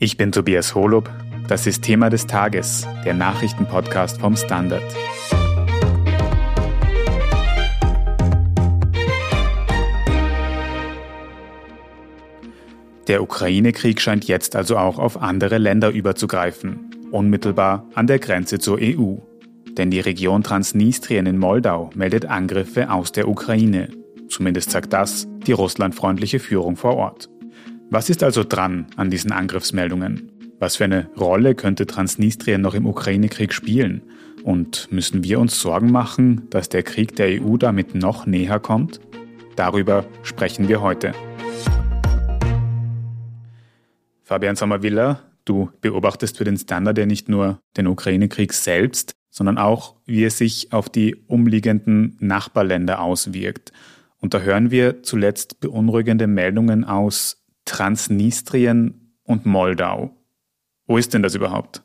Ich bin Tobias Holub. Das ist Thema des Tages, der Nachrichtenpodcast vom Standard. Der Ukraine-Krieg scheint jetzt also auch auf andere Länder überzugreifen, unmittelbar an der Grenze zur EU. Denn die Region Transnistrien in Moldau meldet Angriffe aus der Ukraine. Zumindest sagt das die russlandfreundliche Führung vor Ort. Was ist also dran an diesen Angriffsmeldungen? Was für eine Rolle könnte Transnistrien noch im Ukraine-Krieg spielen? Und müssen wir uns Sorgen machen, dass der Krieg der EU damit noch näher kommt? Darüber sprechen wir heute. Fabian Sommerwiller, du beobachtest für den Standard ja nicht nur den Ukraine-Krieg selbst, sondern auch, wie es sich auf die umliegenden Nachbarländer auswirkt. Und da hören wir zuletzt beunruhigende Meldungen aus Transnistrien und Moldau. Wo ist denn das überhaupt?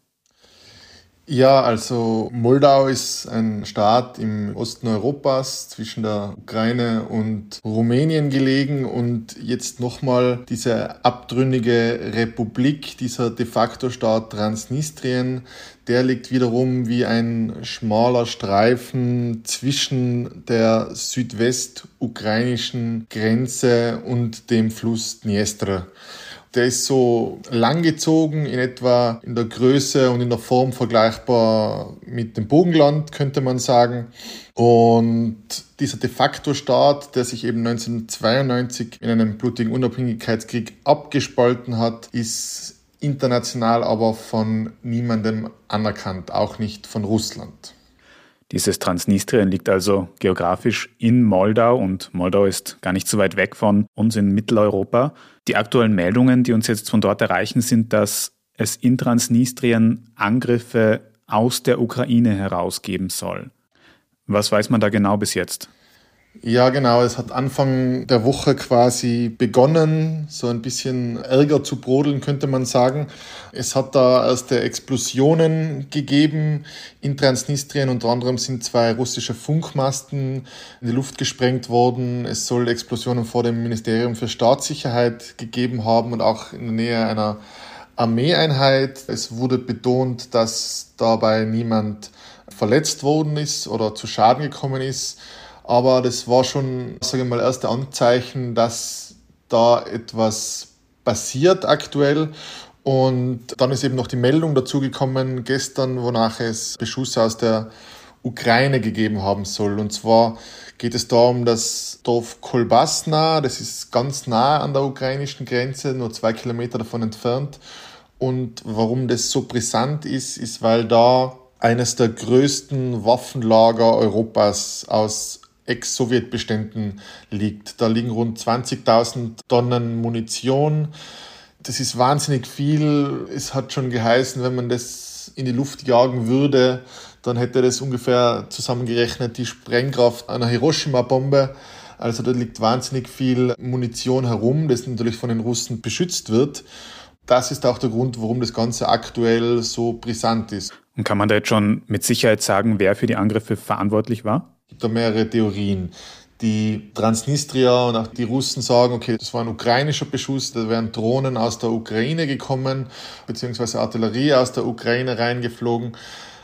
Ja, also Moldau ist ein Staat im Osten Europas zwischen der Ukraine und Rumänien gelegen und jetzt nochmal diese abtrünnige Republik, dieser de facto Staat Transnistrien, der liegt wiederum wie ein schmaler Streifen zwischen der südwestukrainischen Grenze und dem Fluss Dniester. Der ist so langgezogen, in etwa in der Größe und in der Form vergleichbar mit dem Bogenland, könnte man sagen. Und dieser de facto Staat, der sich eben 1992 in einem blutigen Unabhängigkeitskrieg abgespalten hat, ist international aber von niemandem anerkannt, auch nicht von Russland. Dieses Transnistrien liegt also geografisch in Moldau und Moldau ist gar nicht so weit weg von uns in Mitteleuropa. Die aktuellen Meldungen, die uns jetzt von dort erreichen, sind, dass es in Transnistrien Angriffe aus der Ukraine herausgeben soll. Was weiß man da genau bis jetzt? Ja, genau. Es hat Anfang der Woche quasi begonnen, so ein bisschen Ärger zu brodeln, könnte man sagen. Es hat da erste Explosionen gegeben in Transnistrien. Unter anderem sind zwei russische Funkmasten in die Luft gesprengt worden. Es soll Explosionen vor dem Ministerium für Staatssicherheit gegeben haben und auch in der Nähe einer Armeeeinheit. Es wurde betont, dass dabei niemand verletzt worden ist oder zu Schaden gekommen ist. Aber das war schon, sage ich mal, erste Anzeichen, dass da etwas passiert aktuell. Und dann ist eben noch die Meldung dazu gekommen gestern, wonach es Beschüsse aus der Ukraine gegeben haben soll. Und zwar geht es da um das Dorf Kolbasna, das ist ganz nah an der ukrainischen Grenze, nur zwei Kilometer davon entfernt. Und warum das so brisant ist, ist, weil da eines der größten Waffenlager Europas aus Ex-Sowjetbeständen liegt. Da liegen rund 20.000 Tonnen Munition. Das ist wahnsinnig viel. Es hat schon geheißen, wenn man das in die Luft jagen würde, dann hätte das ungefähr zusammengerechnet die Sprengkraft einer Hiroshima-Bombe. Also da liegt wahnsinnig viel Munition herum, das natürlich von den Russen beschützt wird. Das ist auch der Grund, warum das Ganze aktuell so brisant ist. Und kann man da jetzt schon mit Sicherheit sagen, wer für die Angriffe verantwortlich war? Gibt da mehrere Theorien. Die Transnistria und auch die Russen sagen, okay, das war ein ukrainischer Beschuss, da wären Drohnen aus der Ukraine gekommen, beziehungsweise Artillerie aus der Ukraine reingeflogen.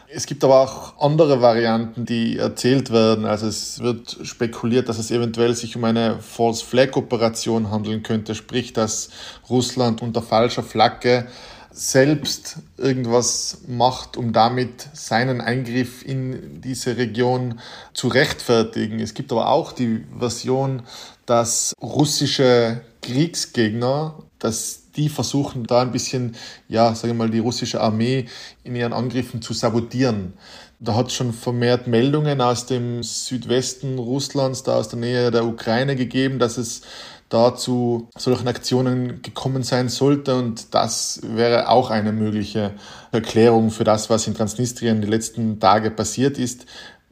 Es gibt aber auch andere Varianten, die erzählt werden. Also es wird spekuliert, dass es eventuell sich um eine False Flag Operation handeln könnte, sprich, dass Russland unter falscher Flagge selbst irgendwas macht, um damit seinen Eingriff in diese Region zu rechtfertigen. Es gibt aber auch die Version, dass russische Kriegsgegner, dass die versuchen, da ein bisschen, ja, sage ich mal, die russische Armee in ihren Angriffen zu sabotieren. Da hat es schon vermehrt Meldungen aus dem Südwesten Russlands, da aus der Nähe der Ukraine gegeben, dass es da zu solchen Aktionen gekommen sein sollte. Und das wäre auch eine mögliche Erklärung für das, was in Transnistrien die letzten Tage passiert ist.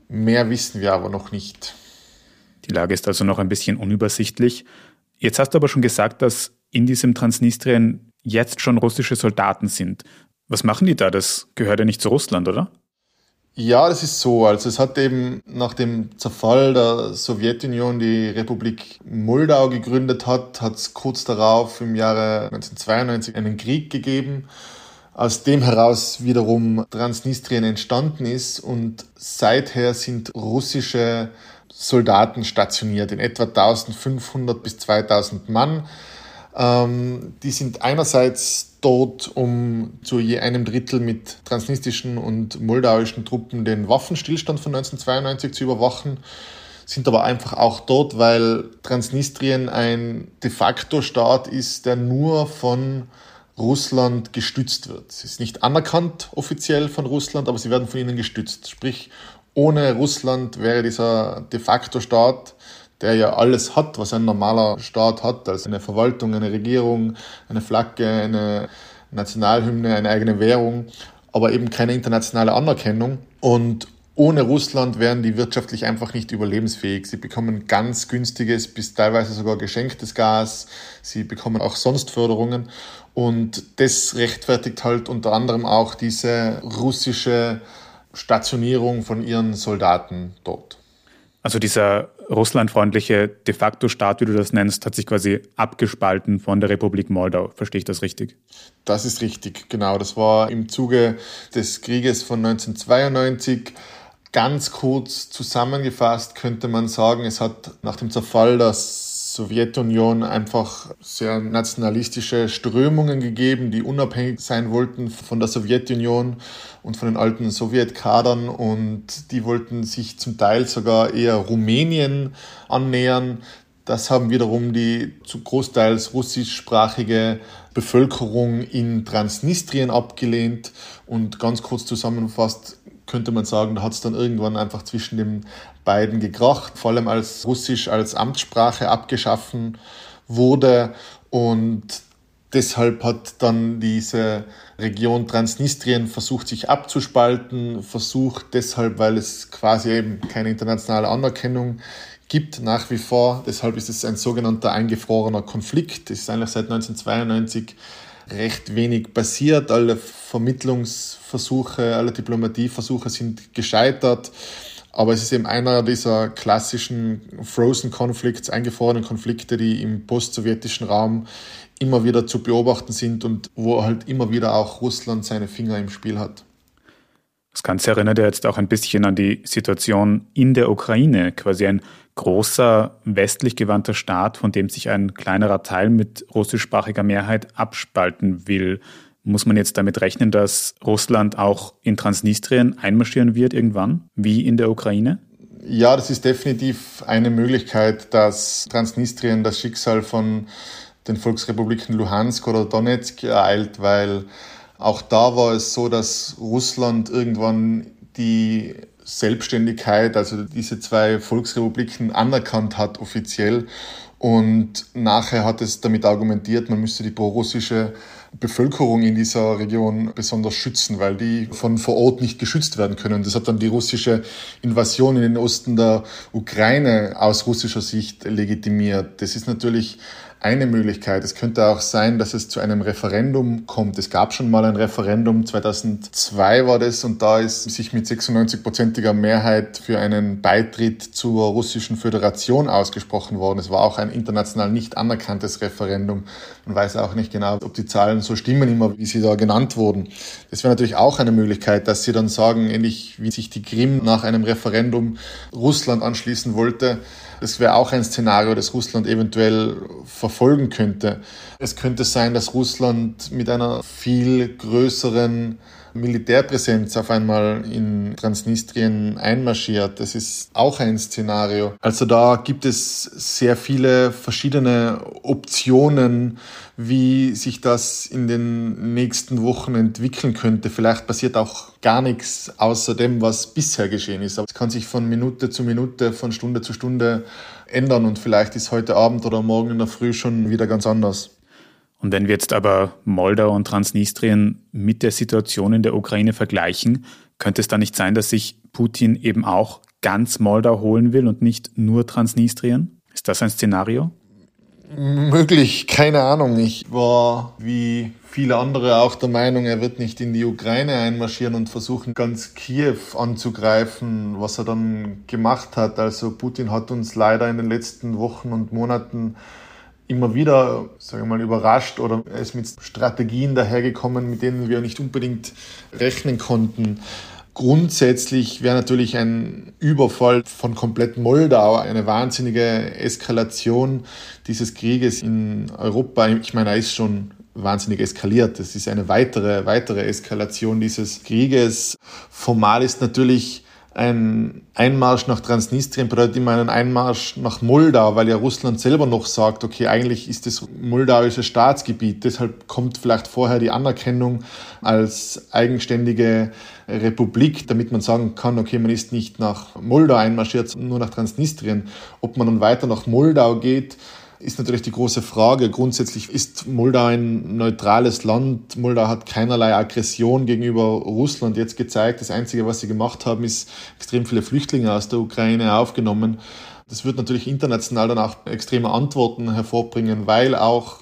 Mehr wissen wir aber noch nicht. Die Lage ist also noch ein bisschen unübersichtlich. Jetzt hast du aber schon gesagt, dass in diesem Transnistrien jetzt schon russische Soldaten sind. Was machen die da? Das gehört ja nicht zu Russland, oder? Ja, das ist so. Also es hat eben nach dem Zerfall der Sowjetunion die Republik Moldau gegründet hat, hat es kurz darauf im Jahre 1992 einen Krieg gegeben, aus dem heraus wiederum Transnistrien entstanden ist und seither sind russische Soldaten stationiert, in etwa 1500 bis 2000 Mann. Ähm, die sind einerseits dort, um zu je einem Drittel mit transnistrischen und moldauischen Truppen den Waffenstillstand von 1992 zu überwachen, sind aber einfach auch dort, weil Transnistrien ein de facto Staat ist, der nur von Russland gestützt wird. Es ist nicht anerkannt offiziell von Russland, aber sie werden von ihnen gestützt. Sprich, ohne Russland wäre dieser de facto Staat der ja alles hat, was ein normaler Staat hat, also eine Verwaltung, eine Regierung, eine Flagge, eine Nationalhymne, eine eigene Währung, aber eben keine internationale Anerkennung. Und ohne Russland wären die wirtschaftlich einfach nicht überlebensfähig. Sie bekommen ganz günstiges bis teilweise sogar geschenktes Gas. Sie bekommen auch sonst Förderungen. Und das rechtfertigt halt unter anderem auch diese russische Stationierung von ihren Soldaten dort. Also dieser russlandfreundliche de facto Staat, wie du das nennst, hat sich quasi abgespalten von der Republik Moldau. Verstehe ich das richtig? Das ist richtig, genau. Das war im Zuge des Krieges von 1992. Ganz kurz zusammengefasst könnte man sagen, es hat nach dem Zerfall des Sowjetunion einfach sehr nationalistische Strömungen gegeben, die unabhängig sein wollten von der Sowjetunion und von den alten Sowjetkadern und die wollten sich zum Teil sogar eher Rumänien annähern. Das haben wiederum die zu großteils russischsprachige Bevölkerung in Transnistrien abgelehnt und ganz kurz zusammengefasst könnte man sagen, da hat es dann irgendwann einfach zwischen den beiden gekracht, vor allem als Russisch als Amtssprache abgeschaffen wurde und deshalb hat dann diese Region Transnistrien versucht, sich abzuspalten, versucht deshalb, weil es quasi eben keine internationale Anerkennung gibt nach wie vor. Deshalb ist es ein sogenannter eingefrorener Konflikt. Es ist eigentlich seit 1992 recht wenig passiert. Alle Vermittlungsversuche, alle Diplomatieversuche sind gescheitert. Aber es ist eben einer dieser klassischen Frozen Conflicts, eingefrorenen Konflikte, die im post-sowjetischen Raum immer wieder zu beobachten sind und wo halt immer wieder auch Russland seine Finger im Spiel hat. Das Ganze erinnert ja jetzt auch ein bisschen an die Situation in der Ukraine, quasi ein großer westlich gewandter Staat, von dem sich ein kleinerer Teil mit russischsprachiger Mehrheit abspalten will. Muss man jetzt damit rechnen, dass Russland auch in Transnistrien einmarschieren wird irgendwann, wie in der Ukraine? Ja, das ist definitiv eine Möglichkeit, dass Transnistrien das Schicksal von den Volksrepubliken Luhansk oder Donetsk ereilt, weil auch da war es so, dass Russland irgendwann die Selbstständigkeit, also diese zwei Volksrepubliken anerkannt hat offiziell. Und nachher hat es damit argumentiert, man müsste die prorussische Bevölkerung in dieser Region besonders schützen, weil die von vor Ort nicht geschützt werden können. Das hat dann die russische Invasion in den Osten der Ukraine aus russischer Sicht legitimiert. Das ist natürlich eine Möglichkeit. Es könnte auch sein, dass es zu einem Referendum kommt. Es gab schon mal ein Referendum, 2002 war das, und da ist sich mit 96-prozentiger Mehrheit für einen Beitritt zur russischen Föderation ausgesprochen worden. Es war auch ein international nicht anerkanntes Referendum. Man weiß auch nicht genau, ob die Zahlen so stimmen immer, wie sie da genannt wurden. Das wäre natürlich auch eine Möglichkeit, dass sie dann sagen, ähnlich wie sich die Krim nach einem Referendum Russland anschließen wollte, das wäre auch ein Szenario, das Russland eventuell verfolgen könnte. Es könnte sein, dass Russland mit einer viel größeren Militärpräsenz auf einmal in Transnistrien einmarschiert. Das ist auch ein Szenario. Also da gibt es sehr viele verschiedene Optionen, wie sich das in den nächsten Wochen entwickeln könnte. Vielleicht passiert auch gar nichts außer dem, was bisher geschehen ist. Aber es kann sich von Minute zu Minute, von Stunde zu Stunde ändern und vielleicht ist heute Abend oder morgen in der Früh schon wieder ganz anders. Und wenn wir jetzt aber Moldau und Transnistrien mit der Situation in der Ukraine vergleichen, könnte es da nicht sein, dass sich Putin eben auch ganz Moldau holen will und nicht nur Transnistrien? Ist das ein Szenario? Möglich, keine Ahnung. Ich war wie viele andere auch der Meinung, er wird nicht in die Ukraine einmarschieren und versuchen, ganz Kiew anzugreifen, was er dann gemacht hat. Also Putin hat uns leider in den letzten Wochen und Monaten immer wieder, sage ich mal, überrascht oder er ist mit Strategien dahergekommen, mit denen wir nicht unbedingt rechnen konnten. Grundsätzlich wäre natürlich ein Überfall von komplett Moldau eine wahnsinnige Eskalation dieses Krieges in Europa. Ich meine, er ist schon wahnsinnig eskaliert. Das ist eine weitere, weitere Eskalation dieses Krieges. Formal ist natürlich ein Einmarsch nach Transnistrien bedeutet immer einen Einmarsch nach Moldau, weil ja Russland selber noch sagt, okay, eigentlich ist das moldauische Staatsgebiet. Deshalb kommt vielleicht vorher die Anerkennung als eigenständige Republik, damit man sagen kann, okay, man ist nicht nach Moldau einmarschiert, nur nach Transnistrien. Ob man dann weiter nach Moldau geht, ist natürlich die große Frage. Grundsätzlich ist Moldau ein neutrales Land. Moldau hat keinerlei Aggression gegenüber Russland jetzt gezeigt. Das Einzige, was sie gemacht haben, ist extrem viele Flüchtlinge aus der Ukraine aufgenommen. Das wird natürlich international dann auch extreme Antworten hervorbringen, weil auch,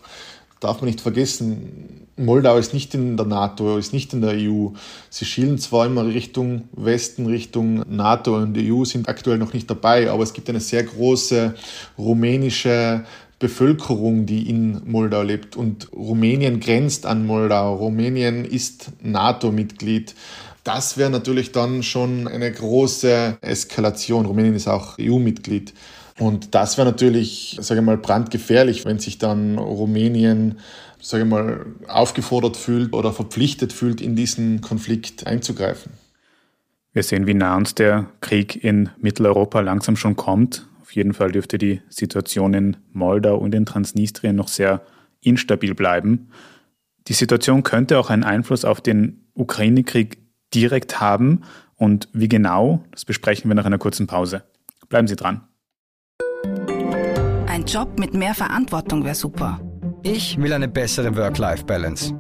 darf man nicht vergessen, Moldau ist nicht in der NATO, ist nicht in der EU. Sie schielen zwar immer Richtung Westen, Richtung NATO und die EU sind aktuell noch nicht dabei, aber es gibt eine sehr große rumänische Bevölkerung, die in Moldau lebt. Und Rumänien grenzt an Moldau. Rumänien ist NATO-Mitglied. Das wäre natürlich dann schon eine große Eskalation. Rumänien ist auch EU-Mitglied. Und das wäre natürlich, sage ich mal, brandgefährlich, wenn sich dann Rumänien, sage ich mal, aufgefordert fühlt oder verpflichtet fühlt, in diesen Konflikt einzugreifen. Wir sehen, wie nah uns der Krieg in Mitteleuropa langsam schon kommt. Auf jeden Fall dürfte die Situation in Moldau und in Transnistrien noch sehr instabil bleiben. Die Situation könnte auch einen Einfluss auf den Ukraine-Krieg direkt haben. Und wie genau, das besprechen wir nach einer kurzen Pause. Bleiben Sie dran. Ein Job mit mehr Verantwortung wäre super. Ich will eine bessere Work-Life-Balance.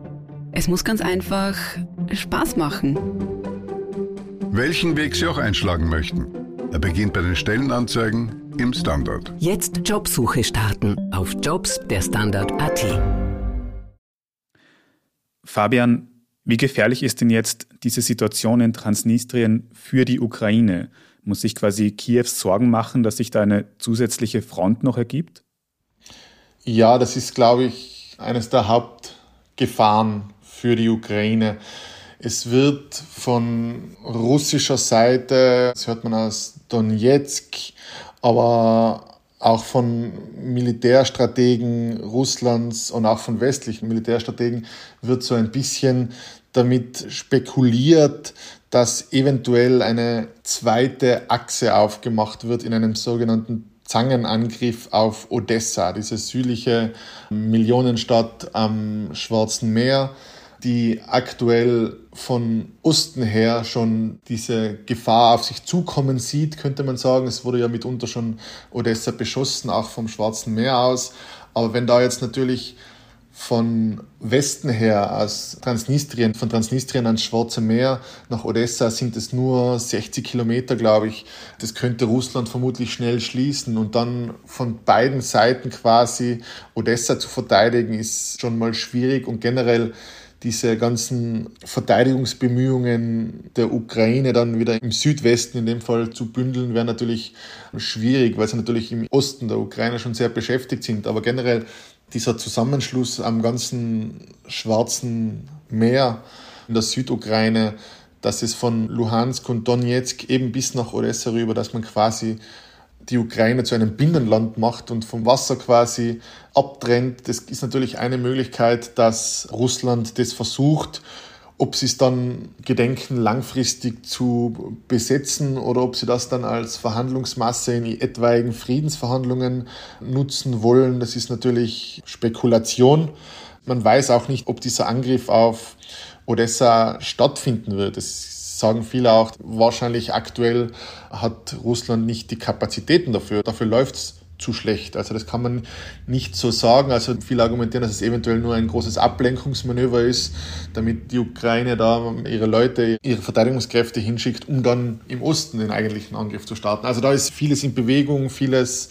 Es muss ganz einfach Spaß machen. Welchen Weg Sie auch einschlagen möchten. Er beginnt bei den Stellenanzeigen im Standard. Jetzt Jobsuche starten auf Jobs der Standard.at. Fabian, wie gefährlich ist denn jetzt diese Situation in Transnistrien für die Ukraine? Muss sich quasi Kiew Sorgen machen, dass sich da eine zusätzliche Front noch ergibt? Ja, das ist, glaube ich, eines der Hauptgefahren für die Ukraine. Es wird von russischer Seite, das hört man aus Donetsk, aber auch von Militärstrategen Russlands und auch von westlichen Militärstrategen wird so ein bisschen damit spekuliert, dass eventuell eine zweite Achse aufgemacht wird in einem sogenannten Zangenangriff auf Odessa, diese südliche Millionenstadt am Schwarzen Meer die aktuell von Osten her schon diese Gefahr auf sich zukommen sieht, könnte man sagen. Es wurde ja mitunter schon Odessa beschossen, auch vom Schwarzen Meer aus. Aber wenn da jetzt natürlich von Westen her, aus Transnistrien, von Transnistrien ans Schwarze Meer nach Odessa sind es nur 60 Kilometer, glaube ich. Das könnte Russland vermutlich schnell schließen und dann von beiden Seiten quasi Odessa zu verteidigen, ist schon mal schwierig und generell diese ganzen Verteidigungsbemühungen der Ukraine dann wieder im Südwesten in dem Fall zu bündeln, wäre natürlich schwierig, weil sie natürlich im Osten der Ukraine schon sehr beschäftigt sind. Aber generell dieser Zusammenschluss am ganzen Schwarzen Meer in der Südukraine, dass es von Luhansk und Donetsk eben bis nach Odessa rüber, dass man quasi die Ukraine zu einem Binnenland macht und vom Wasser quasi abtrennt. Das ist natürlich eine Möglichkeit, dass Russland das versucht. Ob sie es dann gedenken, langfristig zu besetzen oder ob sie das dann als Verhandlungsmasse in etwaigen Friedensverhandlungen nutzen wollen, das ist natürlich Spekulation. Man weiß auch nicht, ob dieser Angriff auf Odessa stattfinden wird. Es sagen viele auch, wahrscheinlich aktuell hat Russland nicht die Kapazitäten dafür. Dafür läuft es zu schlecht. Also das kann man nicht so sagen. Also viele argumentieren, dass es eventuell nur ein großes Ablenkungsmanöver ist, damit die Ukraine da ihre Leute, ihre Verteidigungskräfte hinschickt, um dann im Osten den eigentlichen Angriff zu starten. Also da ist vieles in Bewegung, vieles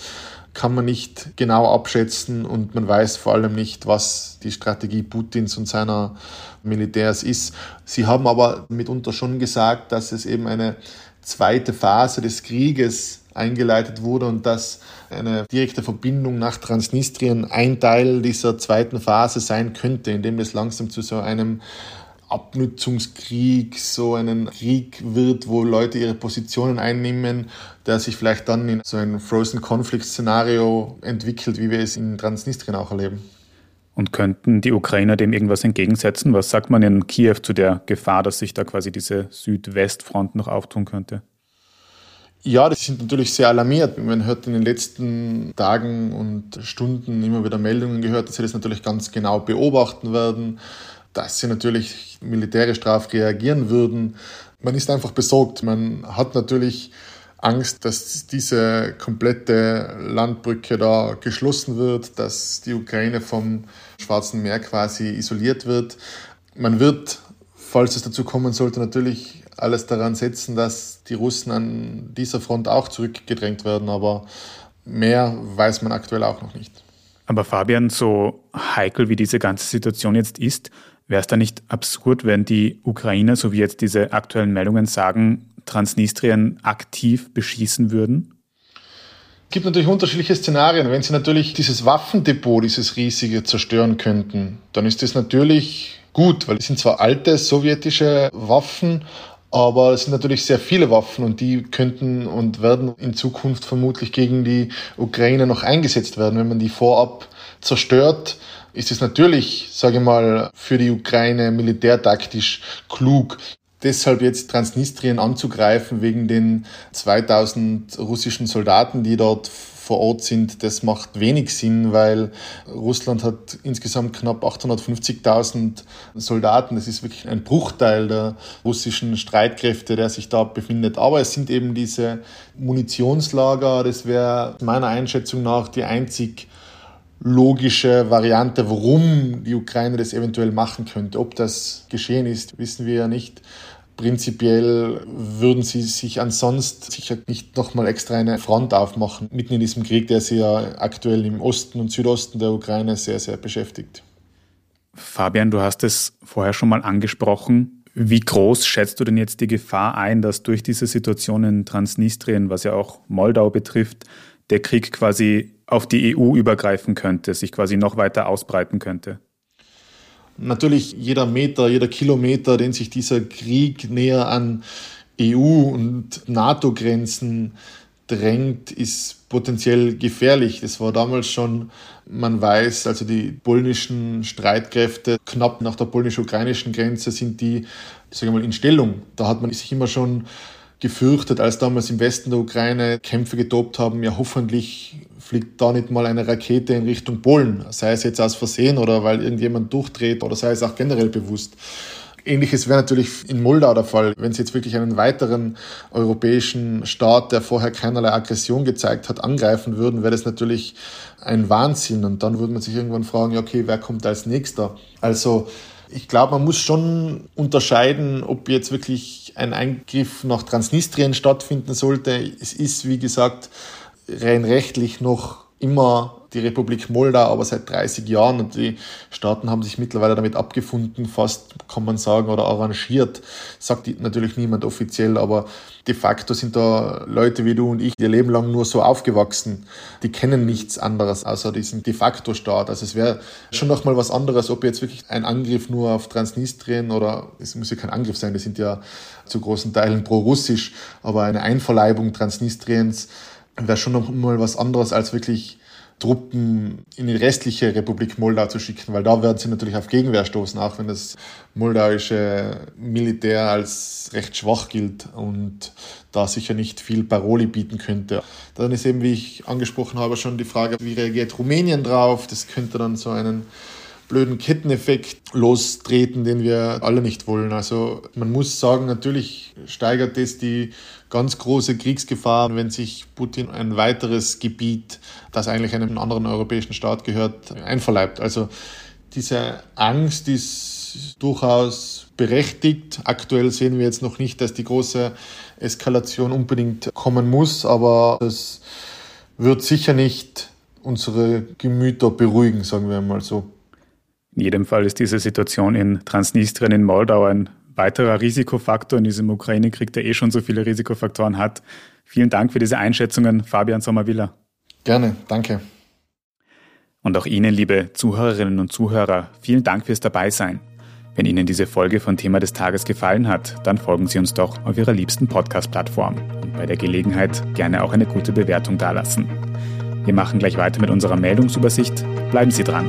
kann man nicht genau abschätzen und man weiß vor allem nicht, was die Strategie Putins und seiner Militärs ist. Sie haben aber mitunter schon gesagt, dass es eben eine zweite Phase des Krieges eingeleitet wurde und dass eine direkte Verbindung nach Transnistrien ein Teil dieser zweiten Phase sein könnte, indem es langsam zu so einem Abnutzungskrieg, so einen Krieg wird, wo Leute ihre Positionen einnehmen, der sich vielleicht dann in so ein Frozen Conflict Szenario entwickelt, wie wir es in Transnistrien auch erleben. Und könnten die Ukrainer dem irgendwas entgegensetzen? Was sagt man in Kiew zu der Gefahr, dass sich da quasi diese Südwestfront noch auftun könnte? Ja, das sind natürlich sehr alarmiert. Man hat in den letzten Tagen und Stunden immer wieder Meldungen gehört, dass sie das natürlich ganz genau beobachten werden, dass sie natürlich militärisch darauf reagieren würden. Man ist einfach besorgt. Man hat natürlich Angst, dass diese komplette Landbrücke da geschlossen wird, dass die Ukraine vom Schwarzen Meer quasi isoliert wird. Man wird, falls es dazu kommen sollte, natürlich alles daran setzen, dass die Russen an dieser Front auch zurückgedrängt werden, aber mehr weiß man aktuell auch noch nicht. Aber Fabian, so heikel wie diese ganze Situation jetzt ist, wäre es da nicht absurd, wenn die Ukrainer, so wie jetzt diese aktuellen Meldungen sagen, Transnistrien aktiv beschießen würden? Es gibt natürlich unterschiedliche Szenarien. Wenn sie natürlich dieses Waffendepot, dieses riesige zerstören könnten, dann ist das natürlich gut, weil es sind zwar alte sowjetische Waffen, aber es sind natürlich sehr viele Waffen und die könnten und werden in Zukunft vermutlich gegen die Ukraine noch eingesetzt werden. Wenn man die vorab zerstört, ist es natürlich, sage ich mal, für die Ukraine militärtaktisch klug, deshalb jetzt Transnistrien anzugreifen wegen den 2000 russischen Soldaten, die dort vor Ort sind, das macht wenig Sinn, weil Russland hat insgesamt knapp 850.000 Soldaten. Das ist wirklich ein Bruchteil der russischen Streitkräfte, der sich da befindet. Aber es sind eben diese Munitionslager. Das wäre meiner Einschätzung nach die einzig logische Variante, warum die Ukraine das eventuell machen könnte. Ob das geschehen ist, wissen wir ja nicht. Prinzipiell würden sie sich ansonsten sicher nicht nochmal extra eine Front aufmachen, mitten in diesem Krieg, der sie ja aktuell im Osten und Südosten der Ukraine sehr, sehr beschäftigt. Fabian, du hast es vorher schon mal angesprochen. Wie groß schätzt du denn jetzt die Gefahr ein, dass durch diese Situation in Transnistrien, was ja auch Moldau betrifft, der Krieg quasi auf die EU übergreifen könnte, sich quasi noch weiter ausbreiten könnte? Natürlich jeder Meter, jeder Kilometer, den sich dieser Krieg näher an EU- und NATO-Grenzen drängt, ist potenziell gefährlich. Das war damals schon, man weiß, also die polnischen Streitkräfte knapp nach der polnisch-ukrainischen Grenze sind die, ich sage mal, in Stellung. Da hat man sich immer schon gefürchtet, als damals im Westen der Ukraine Kämpfe getobt haben, ja hoffentlich fliegt da nicht mal eine Rakete in Richtung Polen, sei es jetzt aus Versehen oder weil irgendjemand durchdreht oder sei es auch generell bewusst. Ähnliches wäre natürlich in Moldau der Fall. Wenn sie jetzt wirklich einen weiteren europäischen Staat, der vorher keinerlei Aggression gezeigt hat, angreifen würden, wäre das natürlich ein Wahnsinn. Und dann würde man sich irgendwann fragen, ja, okay, wer kommt als nächster? Also ich glaube, man muss schon unterscheiden, ob jetzt wirklich ein Eingriff nach Transnistrien stattfinden sollte. Es ist, wie gesagt, rein rechtlich noch immer die Republik Moldau, aber seit 30 Jahren und die Staaten haben sich mittlerweile damit abgefunden, fast kann man sagen, oder arrangiert. Sagt natürlich niemand offiziell, aber de facto sind da Leute wie du und ich ihr Leben lang nur so aufgewachsen. Die kennen nichts anderes außer diesen de facto Staat. Also es wäre schon nochmal was anderes, ob jetzt wirklich ein Angriff nur auf Transnistrien oder es muss ja kein Angriff sein, die sind ja zu großen Teilen pro-russisch, aber eine Einverleibung Transnistriens wäre schon noch mal was anderes als wirklich Truppen in die restliche Republik Moldau zu schicken, weil da werden sie natürlich auf Gegenwehr stoßen, auch wenn das moldauische Militär als recht schwach gilt und da sicher nicht viel Paroli bieten könnte. Dann ist eben, wie ich angesprochen habe, schon die Frage, wie reagiert Rumänien drauf? Das könnte dann so einen blöden Ketteneffekt lostreten, den wir alle nicht wollen. Also man muss sagen, natürlich steigert das die ganz große Kriegsgefahr, wenn sich Putin ein weiteres Gebiet, das eigentlich einem anderen europäischen Staat gehört, einverleibt. Also diese Angst ist durchaus berechtigt. Aktuell sehen wir jetzt noch nicht, dass die große Eskalation unbedingt kommen muss, aber das wird sicher nicht unsere Gemüter beruhigen, sagen wir mal so. In jedem Fall ist diese Situation in Transnistrien in Moldau ein weiterer Risikofaktor in diesem Ukraine-Krieg, der eh schon so viele Risikofaktoren hat. Vielen Dank für diese Einschätzungen, Fabian Sommerwiller. Gerne, danke. Und auch Ihnen, liebe Zuhörerinnen und Zuhörer, vielen Dank fürs Dabeisein. Wenn Ihnen diese Folge von Thema des Tages gefallen hat, dann folgen Sie uns doch auf Ihrer liebsten Podcast-Plattform und bei der Gelegenheit gerne auch eine gute Bewertung dalassen. Wir machen gleich weiter mit unserer Meldungsübersicht. Bleiben Sie dran.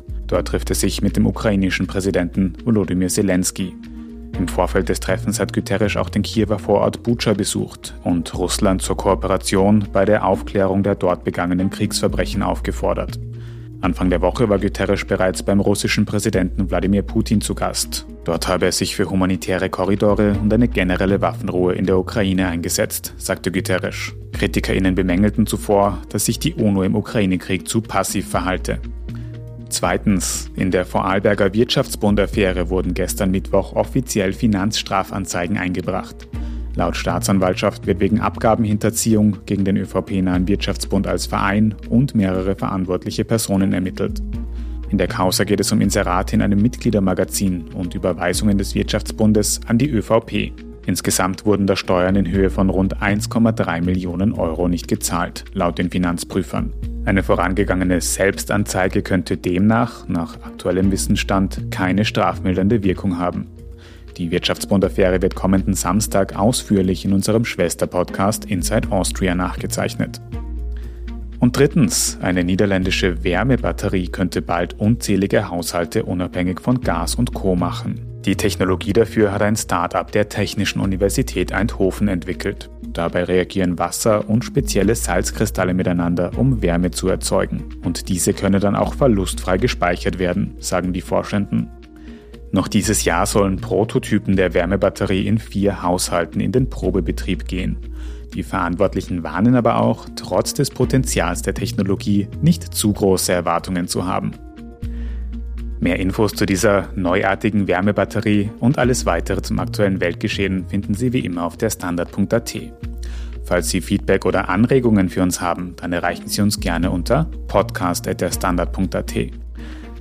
Dort trifft er sich mit dem ukrainischen Präsidenten Volodymyr Zelensky. Im Vorfeld des Treffens hat Guterres auch den Kiewer Vorort Bucha besucht und Russland zur Kooperation bei der Aufklärung der dort begangenen Kriegsverbrechen aufgefordert. Anfang der Woche war Guterres bereits beim russischen Präsidenten Wladimir Putin zu Gast. Dort habe er sich für humanitäre Korridore und eine generelle Waffenruhe in der Ukraine eingesetzt, sagte Guterres. KritikerInnen bemängelten zuvor, dass sich die UNO im Ukraine-Krieg zu passiv verhalte. Zweitens, in der Vorarlberger Wirtschaftsbund-Affäre wurden gestern Mittwoch offiziell Finanzstrafanzeigen eingebracht. Laut Staatsanwaltschaft wird wegen Abgabenhinterziehung gegen den ÖVP-nahen Wirtschaftsbund als Verein und mehrere verantwortliche Personen ermittelt. In der Causa geht es um Inserate in einem Mitgliedermagazin und Überweisungen des Wirtschaftsbundes an die ÖVP. Insgesamt wurden da Steuern in Höhe von rund 1,3 Millionen Euro nicht gezahlt, laut den Finanzprüfern. Eine vorangegangene Selbstanzeige könnte demnach, nach aktuellem Wissensstand, keine strafmildernde Wirkung haben. Die Wirtschaftsbund-Affäre wird kommenden Samstag ausführlich in unserem Schwesterpodcast Inside Austria nachgezeichnet. Und drittens, eine niederländische Wärmebatterie könnte bald unzählige Haushalte unabhängig von Gas und Co machen. Die Technologie dafür hat ein Start-up der Technischen Universität Eindhoven entwickelt. Dabei reagieren Wasser und spezielle Salzkristalle miteinander, um Wärme zu erzeugen. Und diese könne dann auch verlustfrei gespeichert werden, sagen die Forschenden. Noch dieses Jahr sollen Prototypen der Wärmebatterie in vier Haushalten in den Probebetrieb gehen. Die Verantwortlichen warnen aber auch, trotz des Potenzials der Technologie nicht zu große Erwartungen zu haben. Mehr Infos zu dieser neuartigen Wärmebatterie und alles weitere zum aktuellen Weltgeschehen finden Sie wie immer auf der Standard.at. Falls Sie Feedback oder Anregungen für uns haben, dann erreichen Sie uns gerne unter podcast.derstandard.at.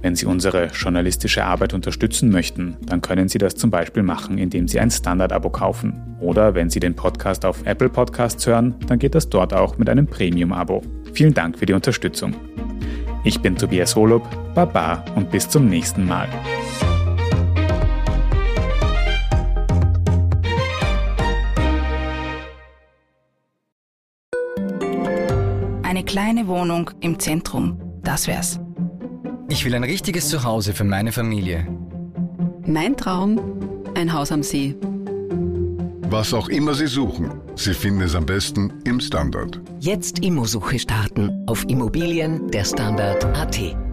Wenn Sie unsere journalistische Arbeit unterstützen möchten, dann können Sie das zum Beispiel machen, indem Sie ein Standard-Abo kaufen. Oder wenn Sie den Podcast auf Apple Podcasts hören, dann geht das dort auch mit einem Premium-Abo. Vielen Dank für die Unterstützung. Ich bin Tobias Holub, Baba und bis zum nächsten Mal. Eine kleine Wohnung im Zentrum, das wär's. Ich will ein richtiges Zuhause für meine Familie. Mein Traum, ein Haus am See. Was auch immer Sie suchen, Sie finden es am besten im Standard. Jetzt Immosuche starten auf Immobilien der Standard.at.